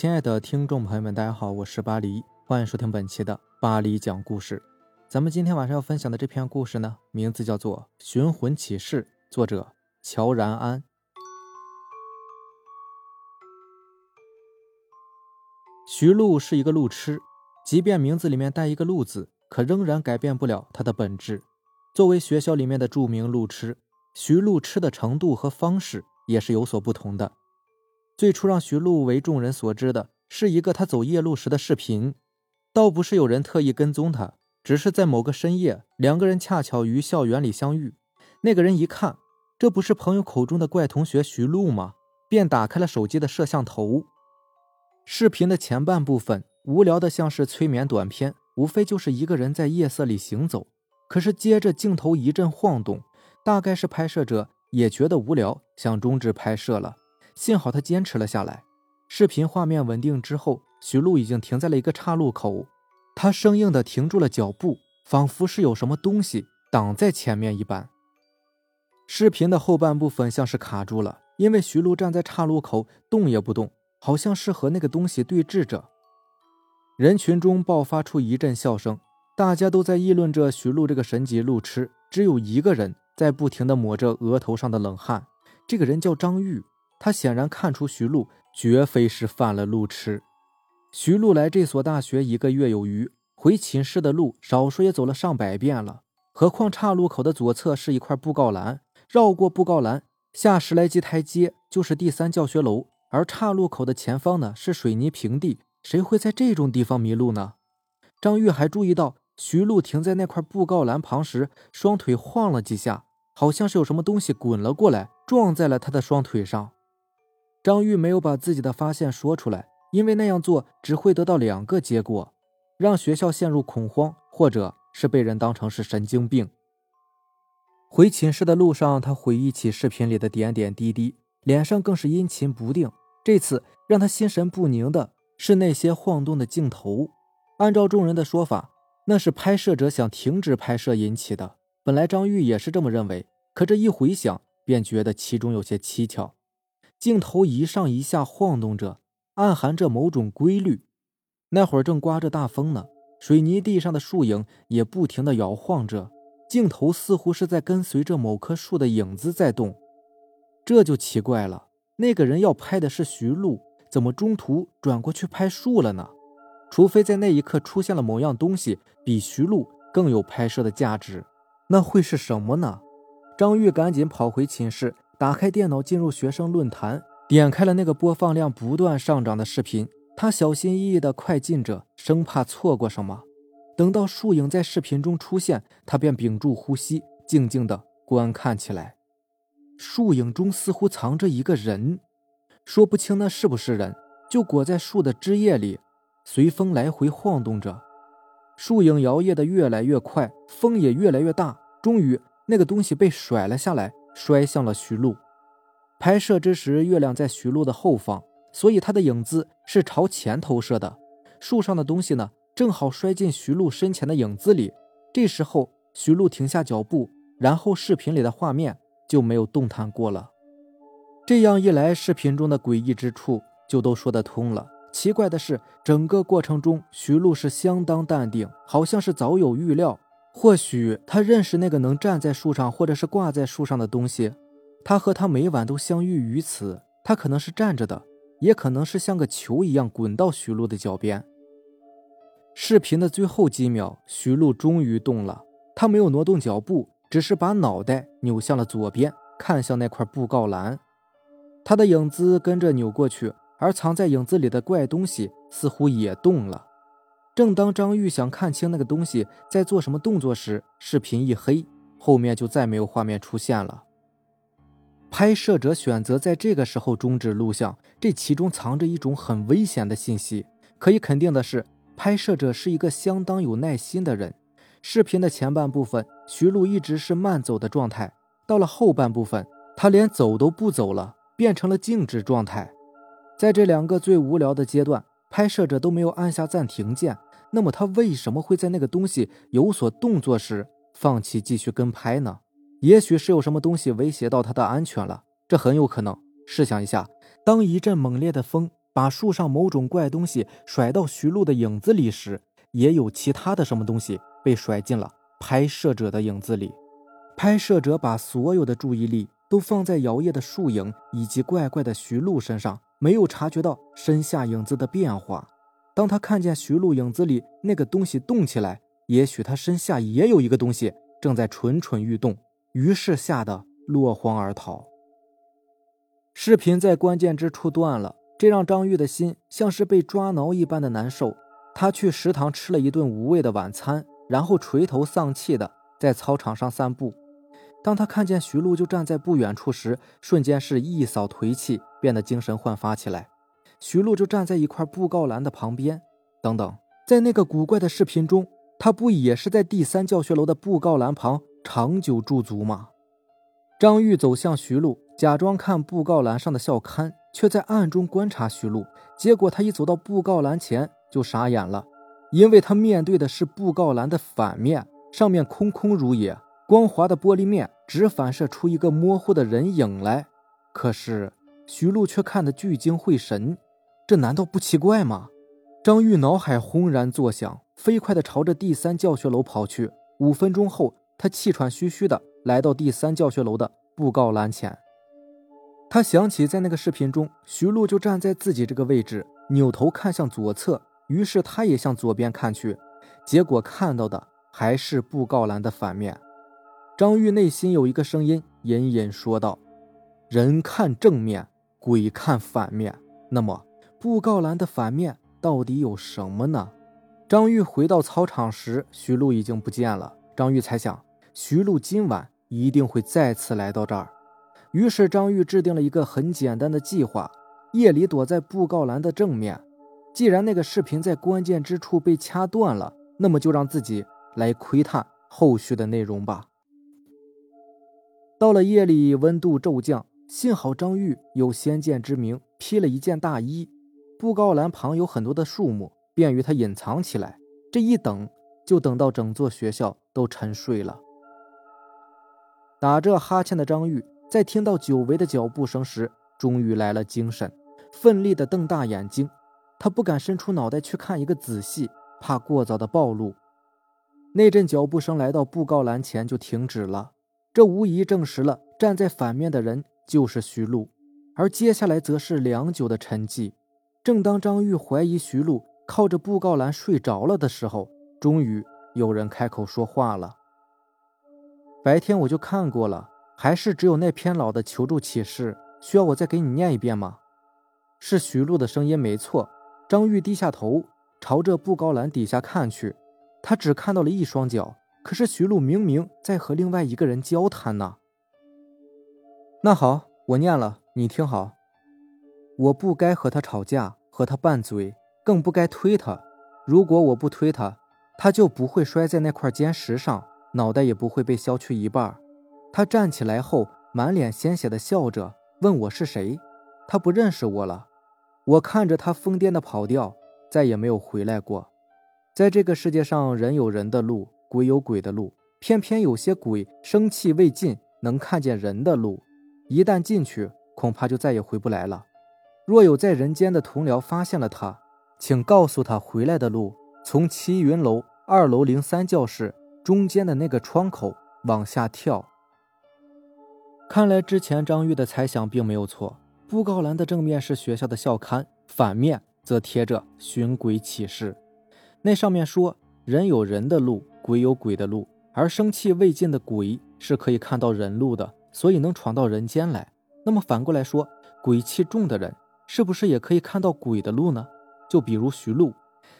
亲爱的听众朋友们，大家好，我是巴黎，欢迎收听本期的巴黎讲故事。咱们今天晚上要分享的这篇故事呢，名字叫做《寻魂启事》，作者乔然安。徐璐是一个路痴，即便名字里面带一个“路”字，可仍然改变不了他的本质。作为学校里面的著名路痴，徐璐痴的程度和方式也是有所不同的。最初让徐璐为众人所知的是一个他走夜路时的视频，倒不是有人特意跟踪他，只是在某个深夜，两个人恰巧于校园里相遇。那个人一看，这不是朋友口中的怪同学徐璐吗？便打开了手机的摄像头。视频的前半部分无聊的像是催眠短片，无非就是一个人在夜色里行走。可是接着镜头一阵晃动，大概是拍摄者也觉得无聊，想终止拍摄了。幸好他坚持了下来。视频画面稳定之后，徐璐已经停在了一个岔路口，他生硬的停住了脚步，仿佛是有什么东西挡在前面一般。视频的后半部分像是卡住了，因为徐璐站在岔路口动也不动。好像是和那个东西对峙着，人群中爆发出一阵笑声，大家都在议论着徐璐这个神级路痴。只有一个人在不停地抹着额头上的冷汗，这个人叫张玉。他显然看出徐璐绝非是犯了路痴。徐璐来这所大学一个月有余，回寝室的路少说也走了上百遍了。何况岔路口的左侧是一块布告栏，绕过布告栏下十来级台阶就是第三教学楼。而岔路口的前方呢是水泥平地，谁会在这种地方迷路呢？张玉还注意到徐璐停在那块布告栏旁时，双腿晃了几下，好像是有什么东西滚了过来，撞在了他的双腿上。张玉没有把自己的发现说出来，因为那样做只会得到两个结果：让学校陷入恐慌，或者是被人当成是神经病。回寝室的路上，他回忆起视频里的点点滴滴，脸上更是阴晴不定。这次让他心神不宁的是那些晃动的镜头。按照众人的说法，那是拍摄者想停止拍摄引起的。本来张玉也是这么认为，可这一回想，便觉得其中有些蹊跷。镜头一上一下晃动着，暗含着某种规律。那会儿正刮着大风呢，水泥地上的树影也不停地摇晃着，镜头似乎是在跟随着某棵树的影子在动。这就奇怪了。那个人要拍的是徐璐，怎么中途转过去拍树了呢？除非在那一刻出现了某样东西比徐璐更有拍摄的价值，那会是什么呢？张玉赶紧跑回寝室，打开电脑，进入学生论坛，点开了那个播放量不断上涨的视频。他小心翼翼地快进着，生怕错过什么。等到树影在视频中出现，他便屏住呼吸，静静地观看起来。树影中似乎藏着一个人，说不清那是不是人，就裹在树的枝叶里，随风来回晃动着。树影摇曳的越来越快，风也越来越大。终于，那个东西被甩了下来，摔向了徐璐。拍摄之时，月亮在徐璐的后方，所以他的影子是朝前投射的。树上的东西呢，正好摔进徐璐身前的影子里。这时候，徐璐停下脚步，然后视频里的画面。就没有动弹过了。这样一来，视频中的诡异之处就都说得通了。奇怪的是，整个过程中，徐璐是相当淡定，好像是早有预料。或许他认识那个能站在树上或者是挂在树上的东西，他和他每晚都相遇于此。他可能是站着的，也可能是像个球一样滚到徐璐的脚边。视频的最后几秒，徐璐终于动了，他没有挪动脚步。只是把脑袋扭向了左边，看向那块布告栏，他的影子跟着扭过去，而藏在影子里的怪东西似乎也动了。正当张玉想看清那个东西在做什么动作时，视频一黑，后面就再没有画面出现了。拍摄者选择在这个时候终止录像，这其中藏着一种很危险的信息。可以肯定的是，拍摄者是一个相当有耐心的人。视频的前半部分，徐璐一直是慢走的状态，到了后半部分，他连走都不走了，变成了静止状态。在这两个最无聊的阶段，拍摄者都没有按下暂停键。那么他为什么会在那个东西有所动作时放弃继续跟拍呢？也许是有什么东西威胁到他的安全了，这很有可能。试想一下，当一阵猛烈的风把树上某种怪东西甩到徐璐的影子里时，也有其他的什么东西被甩进了拍摄者的影子里。拍摄者把所有的注意力都放在摇曳的树影以及怪怪的徐璐身上，没有察觉到身下影子的变化。当他看见徐璐影子里那个东西动起来，也许他身下也有一个东西正在蠢蠢欲动，于是吓得落荒而逃。视频在关键之处断了，这让张玉的心像是被抓挠一般的难受。他去食堂吃了一顿无味的晚餐，然后垂头丧气的在操场上散步。当他看见徐璐就站在不远处时，瞬间是一扫颓气，变得精神焕发起来。徐璐就站在一块布告栏的旁边。等等，在那个古怪的视频中，他不也是在第三教学楼的布告栏旁长久驻足吗？张玉走向徐璐，假装看布告栏上的校刊，却在暗中观察徐璐。结果他一走到布告栏前就傻眼了，因为他面对的是布告栏的反面，上面空空如也。光滑的玻璃面只反射出一个模糊的人影来，可是徐璐却看得聚精会神，这难道不奇怪吗？张玉脑海轰然作响，飞快地朝着第三教学楼跑去。五分钟后，他气喘吁吁地来到第三教学楼的布告栏前。他想起在那个视频中，徐璐就站在自己这个位置，扭头看向左侧，于是他也向左边看去，结果看到的还是布告栏的反面。张玉内心有一个声音隐隐说道：“人看正面，鬼看反面。那么布告栏的反面到底有什么呢？”张玉回到操场时，徐璐已经不见了。张玉猜想，徐璐今晚一定会再次来到这儿。于是张玉制定了一个很简单的计划：夜里躲在布告栏的正面。既然那个视频在关键之处被掐断了，那么就让自己来窥探后续的内容吧。到了夜里，温度骤降，幸好张玉有先见之明，披了一件大衣。布告栏旁有很多的树木，便于他隐藏起来。这一等，就等到整座学校都沉睡了。打着哈欠的张玉，在听到久违的脚步声时，终于来了精神，奋力地瞪大眼睛。他不敢伸出脑袋去看一个仔细，怕过早的暴露。那阵脚步声来到布告栏前就停止了。这无疑证实了站在反面的人就是徐璐，而接下来则是良久的沉寂。正当张玉怀疑徐璐靠着布告栏睡着了的时候，终于有人开口说话了：“白天我就看过了，还是只有那篇老的求助启事，需要我再给你念一遍吗？”是徐璐的声音，没错。张玉低下头，朝着布告栏底下看去，他只看到了一双脚。可是徐璐明明在和另外一个人交谈呢。那好，我念了，你听好。我不该和他吵架，和他拌嘴，更不该推他。如果我不推他，他就不会摔在那块尖石上，脑袋也不会被削去一半。他站起来后，满脸鲜血的笑着，问我是谁。他不认识我了。我看着他疯癫的跑掉，再也没有回来过。在这个世界上，人有人的路。鬼有鬼的路，偏偏有些鬼生气未尽，能看见人的路。一旦进去，恐怕就再也回不来了。若有在人间的同僚发现了他，请告诉他回来的路从齐云楼二楼零三教室中间的那个窗口往下跳。看来之前张玉的猜想并没有错。布告栏的正面是学校的校刊，反面则贴着寻鬼启事。那上面说：“人有人的路。”鬼有鬼的路，而生气未尽的鬼是可以看到人路的，所以能闯到人间来。那么反过来说，鬼气重的人是不是也可以看到鬼的路呢？就比如徐璐，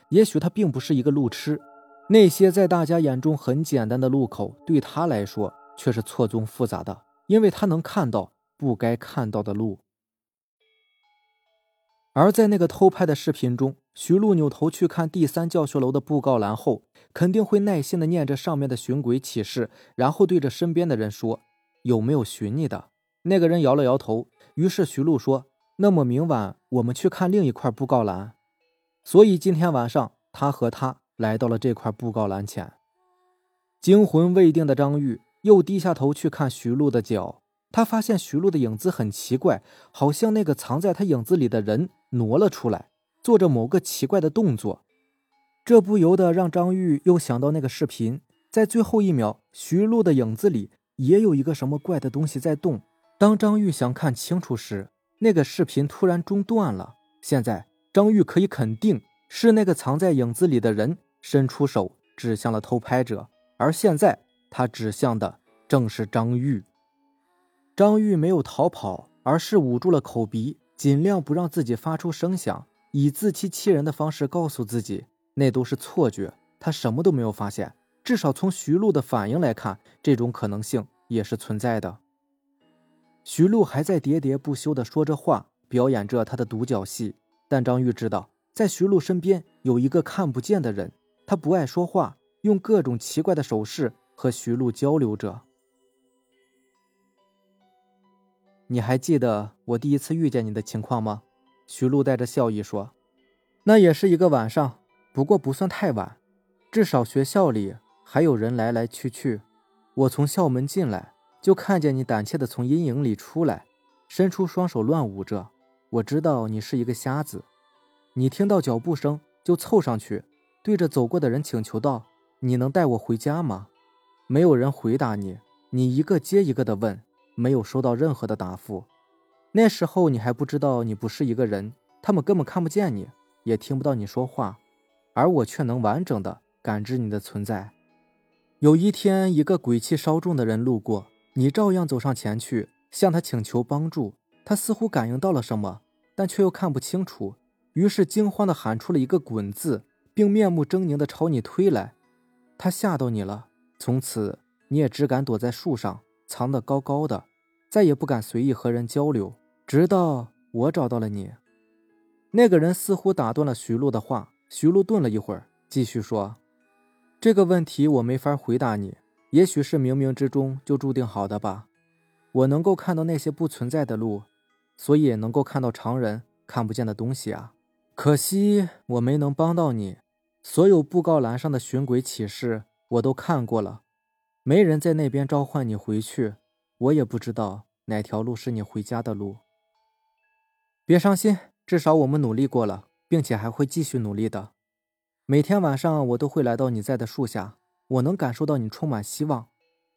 也许他并不是一个路痴，那些在大家眼中很简单的路口，对他来说却是错综复杂的，因为他能看到不该看到的路。而在那个偷拍的视频中，徐璐扭头去看第三教学楼的布告栏后，肯定会耐心地念着上面的寻鬼启事，然后对着身边的人说：“有没有寻你的？”那个人摇了摇头。于是徐璐说：“那么明晚我们去看另一块布告栏。”所以今天晚上，他和他来到了这块布告栏前。惊魂未定的张玉又低下头去看徐璐的脚，他发现徐璐的影子很奇怪，好像那个藏在他影子里的人。挪了出来，做着某个奇怪的动作。这不由得让张玉又想到那个视频，在最后一秒，徐璐的影子里也有一个什么怪的东西在动。当张玉想看清楚时，那个视频突然中断了。现在，张玉可以肯定是那个藏在影子里的人伸出手指向了偷拍者，而现在他指向的正是张玉。张玉没有逃跑，而是捂住了口鼻，尽量不让自己发出声响，以自欺欺人的方式告诉自己。那都是错觉，他什么都没有发现。至少从徐璐的反应来看，这种可能性也是存在的。徐璐还在喋喋不休地说着话，表演着他的独角戏。但张玉知道，在徐璐身边有一个看不见的人，他不爱说话，用各种奇怪的手势和徐璐交流着。你还记得我第一次遇见你的情况吗？徐璐带着笑意说：“那也是一个晚上。”不过不算太晚，至少学校里还有人来来去去。我从校门进来，就看见你胆怯的从阴影里出来，伸出双手乱舞着。我知道你是一个瞎子，你听到脚步声就凑上去，对着走过的人请求道：“你能带我回家吗？”没有人回答你，你一个接一个的问，没有收到任何的答复。那时候你还不知道你不是一个人，他们根本看不见你，也听不到你说话。而我却能完整的感知你的存在。有一天，一个鬼气稍重的人路过，你照样走上前去，向他请求帮助。他似乎感应到了什么，但却又看不清楚，于是惊慌的喊出了一个“滚”字，并面目狰狞的朝你推来。他吓到你了，从此你也只敢躲在树上，藏得高高的，再也不敢随意和人交流，直到我找到了你。那个人似乎打断了徐璐的话。徐璐顿了一会儿，继续说：“这个问题我没法回答你，也许是冥冥之中就注定好的吧。我能够看到那些不存在的路，所以能够看到常人看不见的东西啊。可惜我没能帮到你。所有布告栏上的寻鬼启事我都看过了，没人在那边召唤你回去。我也不知道哪条路是你回家的路。别伤心，至少我们努力过了。”并且还会继续努力的。每天晚上，我都会来到你在的树下，我能感受到你充满希望。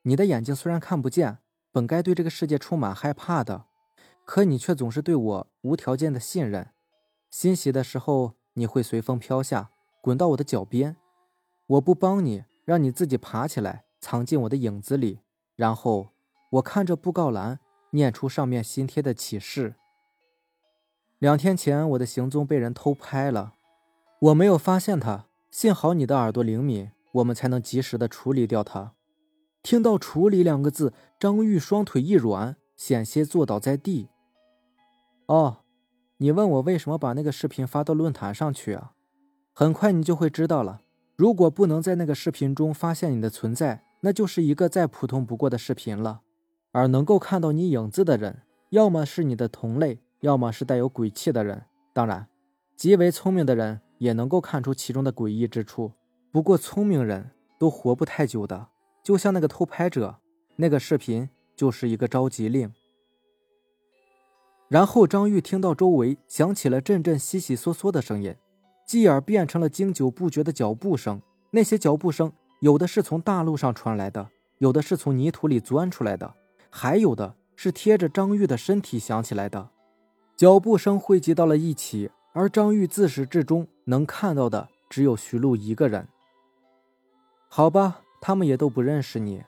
你的眼睛虽然看不见，本该对这个世界充满害怕的，可你却总是对我无条件的信任。欣喜的时候，你会随风飘下，滚到我的脚边。我不帮你，让你自己爬起来，藏进我的影子里。然后，我看着布告栏，念出上面新贴的启示。两天前，我的行踪被人偷拍了，我没有发现他。幸好你的耳朵灵敏，我们才能及时的处理掉他。听到“处理”两个字，张玉双腿一软，险些坐倒在地。哦，你问我为什么把那个视频发到论坛上去啊？很快你就会知道了。如果不能在那个视频中发现你的存在，那就是一个再普通不过的视频了。而能够看到你影子的人，要么是你的同类。要么是带有鬼气的人，当然，极为聪明的人也能够看出其中的诡异之处。不过，聪明人都活不太久的，就像那个偷拍者，那个视频就是一个召集令。然后，张玉听到周围响起了阵阵悉悉嗦嗦的声音，继而变成了经久不绝的脚步声。那些脚步声，有的是从大路上传来的，有的是从泥土里钻出来的，还有的是贴着张玉的身体响起来的。脚步声汇集到了一起，而张玉自始至终能看到的只有徐璐一个人。好吧，他们也都不认识你。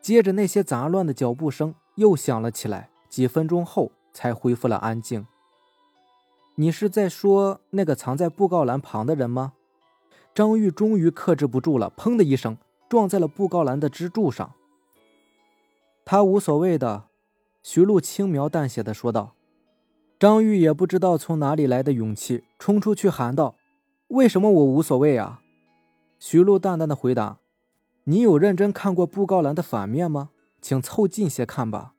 接着，那些杂乱的脚步声又响了起来，几分钟后才恢复了安静。你是在说那个藏在布告栏旁的人吗？张玉终于克制不住了，砰的一声撞在了布告栏的支柱上。他无所谓的，徐璐轻描淡写的说道。张玉也不知道从哪里来的勇气，冲出去喊道：“为什么我无所谓啊？”徐璐淡淡的回答：“你有认真看过布告栏的反面吗？请凑近些看吧。”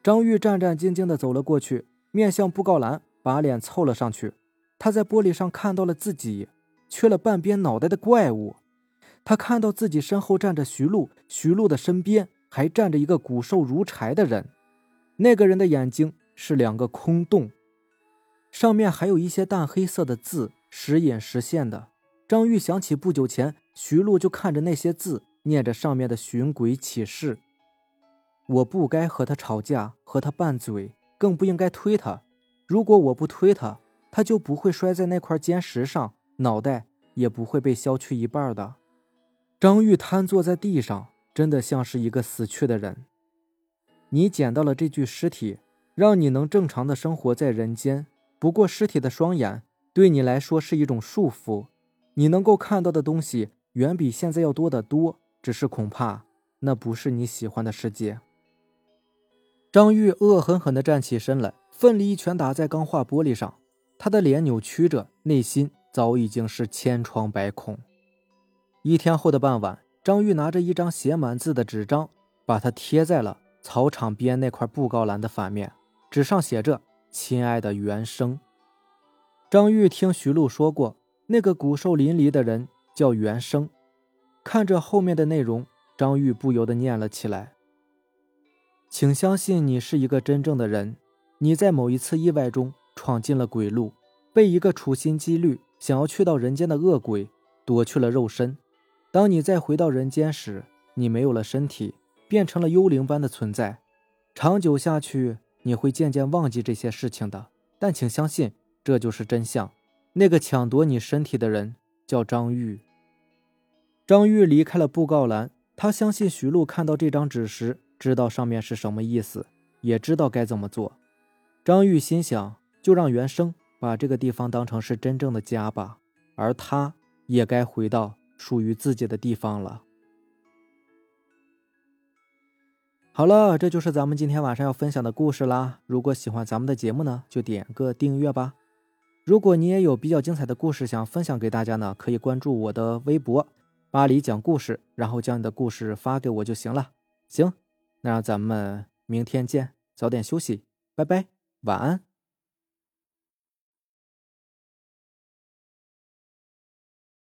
张玉战战兢兢的走了过去，面向布告栏，把脸凑了上去。他在玻璃上看到了自己缺了半边脑袋的怪物。他看到自己身后站着徐璐，徐璐的身边还站着一个骨瘦如柴的人。那个人的眼睛。是两个空洞，上面还有一些淡黑色的字，时隐时现的。张玉想起不久前徐璐就看着那些字，念着上面的寻鬼启事。我不该和他吵架，和他拌嘴，更不应该推他。如果我不推他，他就不会摔在那块尖石上，脑袋也不会被削去一半的。张玉瘫坐在地上，真的像是一个死去的人。你捡到了这具尸体，让你能正常的生活在人间。不过，尸体的双眼对你来说是一种束缚。你能够看到的东西远比现在要多得多，只是恐怕那不是你喜欢的世界。张玉恶狠狠地站起身来，奋力一拳打在钢化玻璃上，他的脸扭曲着，内心早已经是千疮百孔。一天后的傍晚，张玉拿着一张写满字的纸张，把它贴在了草场边那块布告栏的反面，纸上写着：“亲爱的原生。”张玉听徐璐说过。那个骨瘦淋漓的人叫袁生，看着后面的内容，张玉不由得念了起来：“请相信你是一个真正的人，你在某一次意外中闯进了鬼路，被一个处心积虑想要去到人间的恶鬼夺去了肉身。当你再回到人间时，你没有了身体，变成了幽灵般的存在。长久下去，你会渐渐忘记这些事情的。但请相信，这就是真相。”那个抢夺你身体的人叫张玉。张玉离开了布告栏，他相信徐璐看到这张纸时，知道上面是什么意思，也知道该怎么做。张玉心想，就让原生把这个地方当成是真正的家吧，而他也该回到属于自己的地方了。好了，这就是咱们今天晚上要分享的故事啦。如果喜欢咱们的节目呢，就点个订阅吧。如果你也有比较精彩的故事想分享给大家呢，可以关注我的微博“巴黎讲故事”，然后将你的故事发给我就行了。行，那让咱们明天见，早点休息，拜拜，晚安。